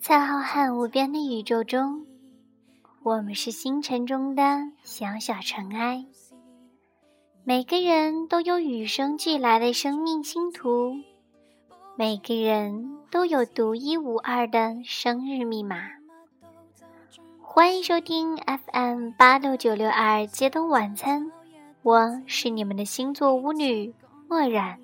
在浩瀚无边的宇宙中，我们是星辰中的小小尘埃。每个人都有与生俱来的生命星图，每个人都有独一无二的生日密码。欢迎收听 FM 八六九六二街灯晚餐，我是你们的星座巫女墨染。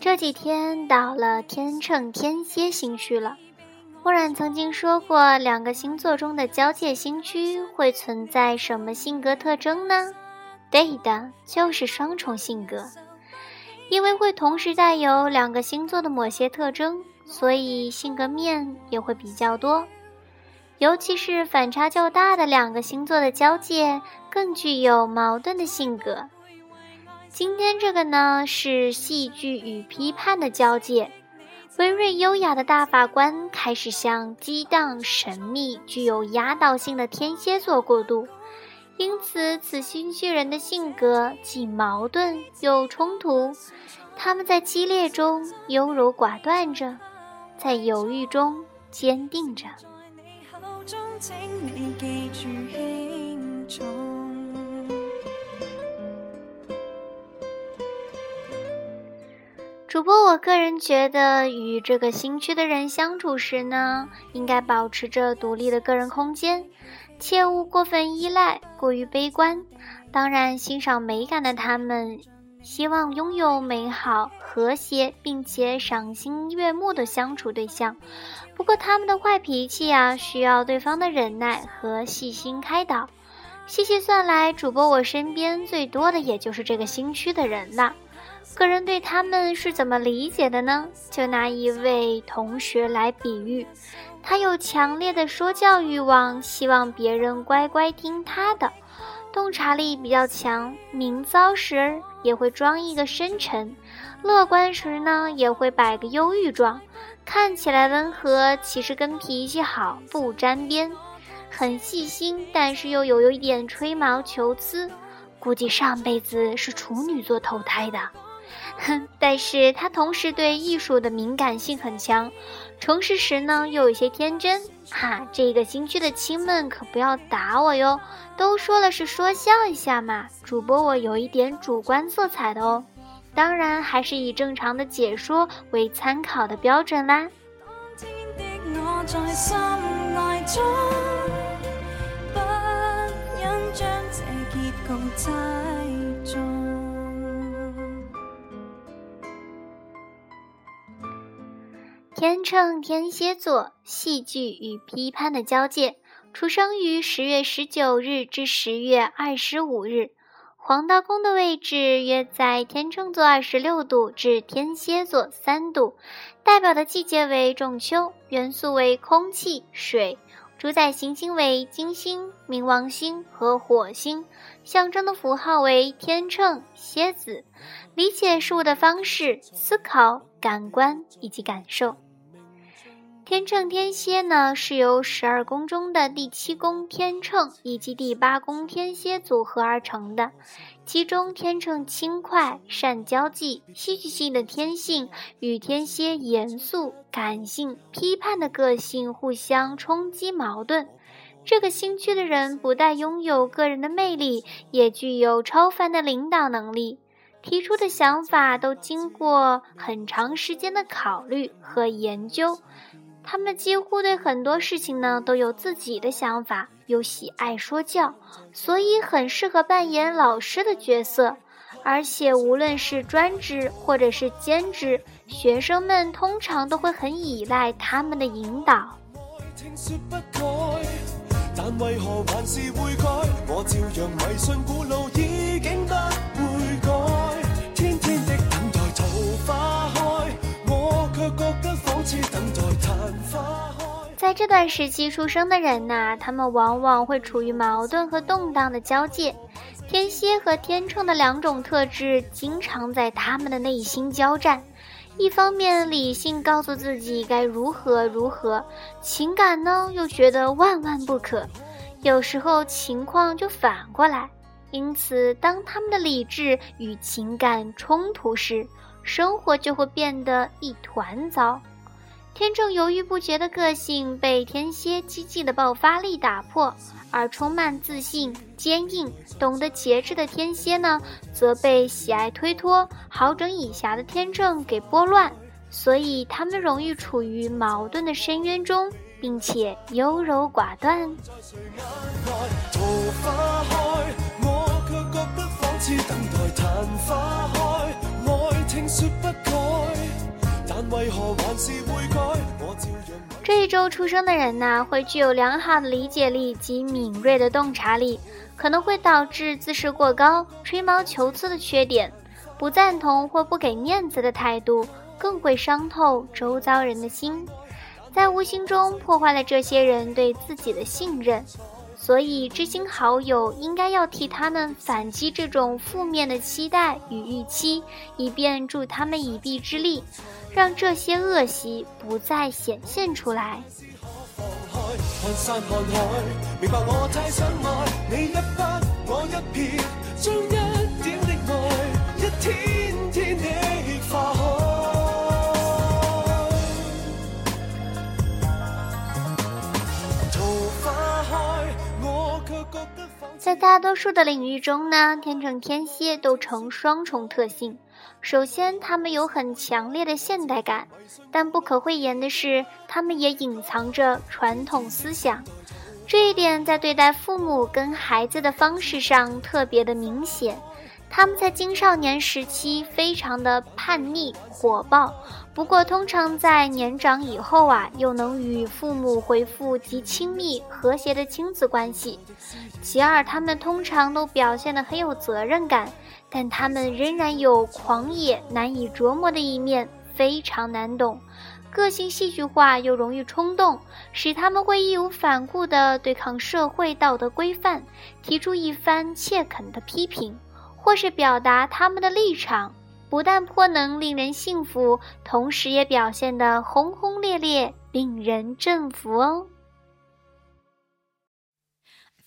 这几天到了天秤天蝎星区了。墨染曾经说过，两个星座中的交界星区会存在什么性格特征呢？对的，就是双重性格。因为会同时带有两个星座的某些特征，所以性格面也会比较多。尤其是反差较大的两个星座的交界，更具有矛盾的性格。今天这个呢是戏剧与批判的交界，温润优雅的大法官开始向激荡神秘、具有压倒性的天蝎座过渡，因此此星巨人的性格既矛盾又冲突，他们在激烈中优柔寡断着，在犹豫中坚定着。主播，我个人觉得，与这个新区的人相处时呢，应该保持着独立的个人空间，切勿过分依赖、过于悲观。当然，欣赏美感的他们，希望拥有美好、和谐并且赏心悦目的相处对象。不过，他们的坏脾气啊，需要对方的忍耐和细心开导。细细算来，主播我身边最多的也就是这个新区的人了。个人对他们是怎么理解的呢？就拿一位同学来比喻，他有强烈的说教欲望，希望别人乖乖听他的，洞察力比较强，明糟时也会装一个深沉，乐观时呢也会摆个忧郁状，看起来温和，其实跟脾气好不沾边，很细心，但是又有有一点吹毛求疵，估计上辈子是处女座投胎的。哼，但是他同时对艺术的敏感性很强，诚实时呢又有些天真。哈，这个新区的亲们可不要打我哟，都说了是说笑一下嘛。主播我有一点主观色彩的哦，当然还是以正常的解说为参考的标准啦。天秤天蝎座，戏剧与批判的交界，出生于十月十九日至十月二十五日，黄道宫的位置约在天秤座二十六度至天蝎座三度，代表的季节为仲秋，元素为空气、水，主宰行星为金星、冥王星和火星，象征的符号为天秤、蝎子，理解事物的方式、思考、感官以及感受。天秤天蝎呢，是由十二宫中的第七宫天秤以及第八宫天蝎组合而成的。其中，天秤轻快、善交际、戏剧性的天性与天蝎严肃、感性、批判的个性互相冲击矛盾。这个星区的人不但拥有个人的魅力，也具有超凡的领导能力，提出的想法都经过很长时间的考虑和研究。他们几乎对很多事情呢都有自己的想法，又喜爱说教，所以很适合扮演老师的角色。而且无论是专职或者是兼职，学生们通常都会很依赖他们的引导。但为何还是会改？我照样迷信古老在这段时期出生的人呐，他们往往会处于矛盾和动荡的交界。天蝎和天秤的两种特质经常在他们的内心交战。一方面，理性告诉自己该如何如何，情感呢又觉得万万不可。有时候情况就反过来。因此，当他们的理智与情感冲突时，生活就会变得一团糟。天正犹豫不决的个性被天蝎积极的爆发力打破，而充满自信、坚硬、懂得节制的天蝎呢，则被喜爱推脱、好整以暇的天秤给拨乱。所以，他们容易处于矛盾的深渊中，并且优柔寡断。等待昙花开，爱情说不改，但为何还是会改这一周出生的人呢，会具有良好的理解力及敏锐的洞察力，可能会导致自视过高、吹毛求疵的缺点，不赞同或不给面子的态度，更会伤透周遭人的心，在无形中破坏了这些人对自己的信任。所以，知心好友应该要替他们反击这种负面的期待与预期，以便助他们一臂之力，让这些恶习不再显现出来。大多数的领域中呢，天秤天蝎都呈双重特性。首先，他们有很强烈的现代感，但不可讳言的是，他们也隐藏着传统思想。这一点在对待父母跟孩子的方式上特别的明显。他们在青少年时期非常的叛逆火爆，不过通常在年长以后啊，又能与父母恢复极亲密和谐的亲子关系。其二，他们通常都表现得很有责任感，但他们仍然有狂野难以琢磨的一面，非常难懂，个性戏剧化又容易冲动，使他们会义无反顾地对抗社会道德规范，提出一番切恳的批评。或是表达他们的立场，不但颇能令人信服，同时也表现得轰轰烈烈，令人振服哦。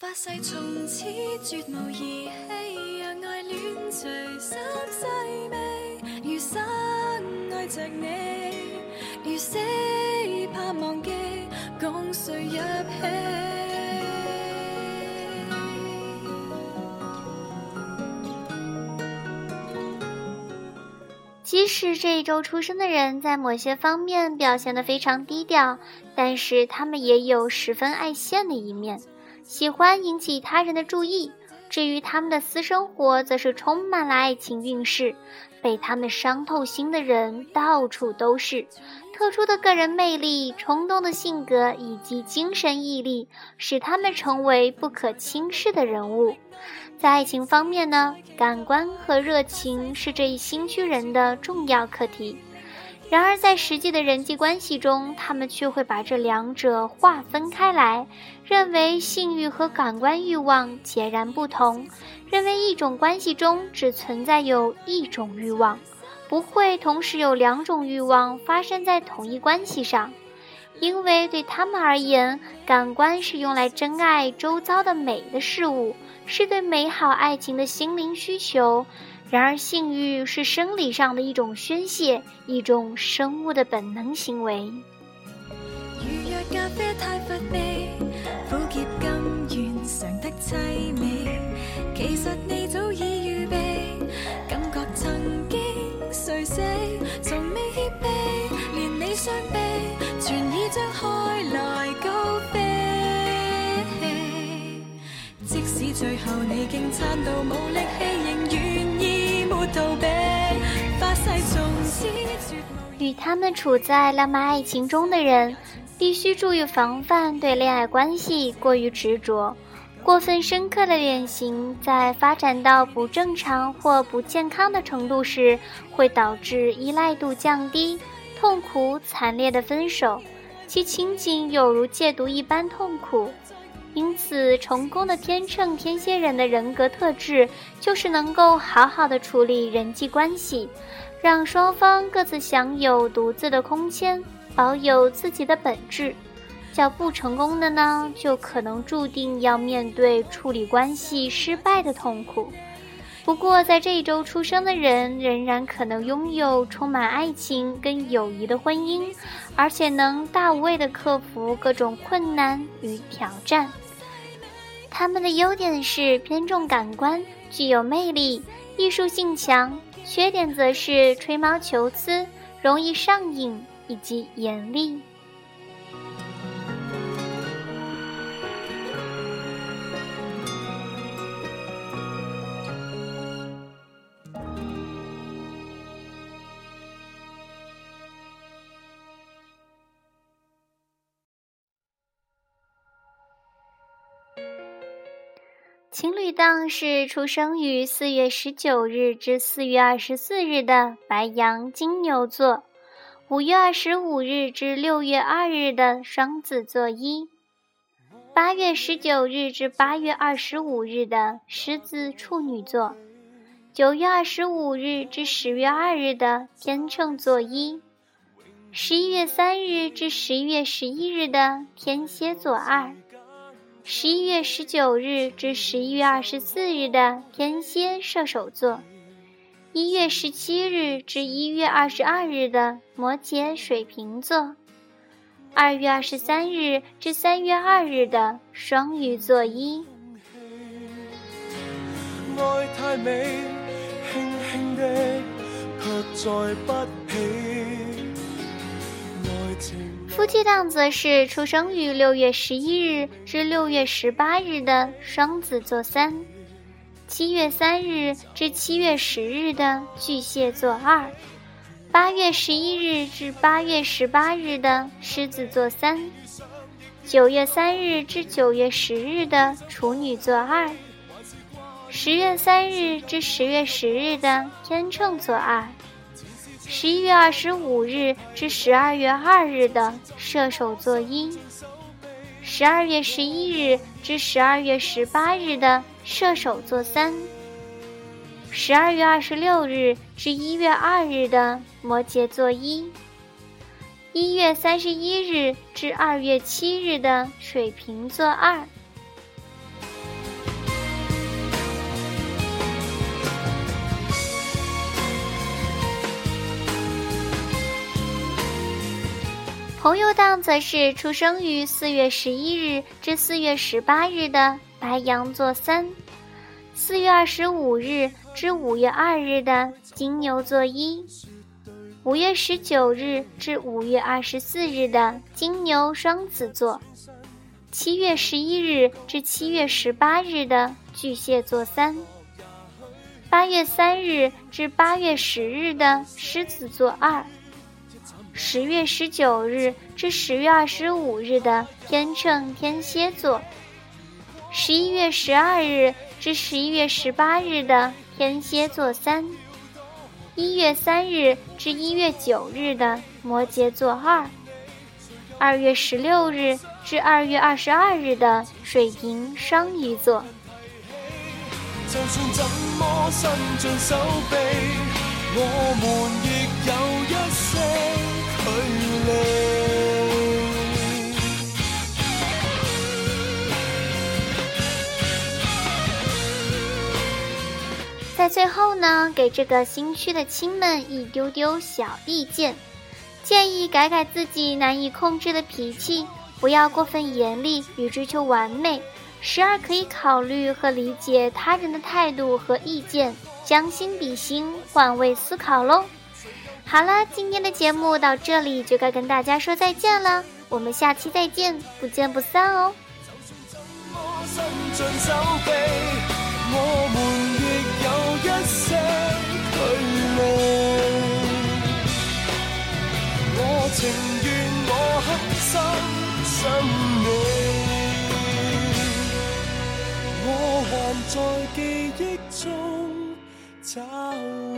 发誓从此绝无儿戏，让爱恋随心细微，余生爱着你，如死怕忘记，共谁入戏。即使这一周出生的人在某些方面表现得非常低调，但是他们也有十分爱现的一面，喜欢引起他人的注意。至于他们的私生活，则是充满了爱情运势。被他们伤透心的人到处都是，特殊的个人魅力、冲动的性格以及精神毅力，使他们成为不可轻视的人物。在爱情方面呢，感官和热情是这一新区人的重要课题。然而，在实际的人际关系中，他们却会把这两者划分开来，认为性欲和感官欲望截然不同，认为一种关系中只存在有一种欲望，不会同时有两种欲望发生在同一关系上，因为对他们而言，感官是用来珍爱周遭的美的事物。是对美好爱情的心灵需求，然而性欲是生理上的一种宣泄，一种生物的本能行为。如若咖啡太乏味，苦涩甘愿尝得凄最后你竟惨到无力气，仍愿意没逃避。发誓从此与他们处在浪漫爱情中的人，必须注意防范对恋爱关系过于执着。过分深刻的恋情，在发展到不正常或不健康的程度时，会导致依赖度降低、痛苦惨烈的分手，其情景有如戒毒一般痛苦。因此，成功的天秤天蝎人的人格特质就是能够好好的处理人际关系，让双方各自享有独自的空间，保有自己的本质。较不成功的呢，就可能注定要面对处理关系失败的痛苦。不过，在这一周出生的人仍然可能拥有充满爱情跟友谊的婚姻，而且能大无畏地克服各种困难与挑战。他们的优点是偏重感官，具有魅力，艺术性强；缺点则是吹毛求疵，容易上瘾以及严厉。情侣档是出生于四月十九日至四月二十四日的白羊金牛座，五月二十五日至六月二日的双子座一，八月十九日至八月二十五日的狮子处女座，九月二十五日至十月二日的天秤座一，十一月三日至十一月十一日的天蝎座二。十一月十九日至十一月二十四日的天蝎射手座，一月十七日至一月二十二日的摩羯水瓶座，二月二十三日至三月二日的双鱼座一。爱太美，轻轻的，再不起。夫妻档则是出生于六月十一日至六月十八日的双子座三，七月三日至七月十日的巨蟹座二，八月十一日至八月十八日的狮子座三，九月三日至九月十日的处女座二，十月三日至十月十日的天秤座二。十一月二十五日至十二月二日的射手座一，十二月十一日至十二月十八日的射手座三，十二月二十六日至一月二日的摩羯座一，一月三十一日至二月七日的水瓶座二。朋友档则是出生于四月十一日至四月十八日的白羊座三，四月二十五日至五月二日的金牛座一，五月十九日至五月二十四日的金牛双子座，七月十一日至七月十八日的巨蟹座三，八月三日至八月十日的狮子座二。十月十九日至十月二十五日的天秤天蝎座，十一月十二日至十一月十八日的天蝎座三，一月三日至一月九日的摩羯座二，二月十六日至二月二十二日的水瓶双鱼座。就算怎么伸尽手臂，我们亦有一些。在最后呢，给这个新区的亲们一丢丢小意见，建议改改自己难以控制的脾气，不要过分严厉与追求完美，时而可以考虑和理解他人的态度和意见，将心比心，换位思考喽。好了，今天的节目到这里就该跟大家说再见了，我们下期再见，不见不散哦。我们亦有一些距离，我情愿我狠心想你，我还在记忆中找你。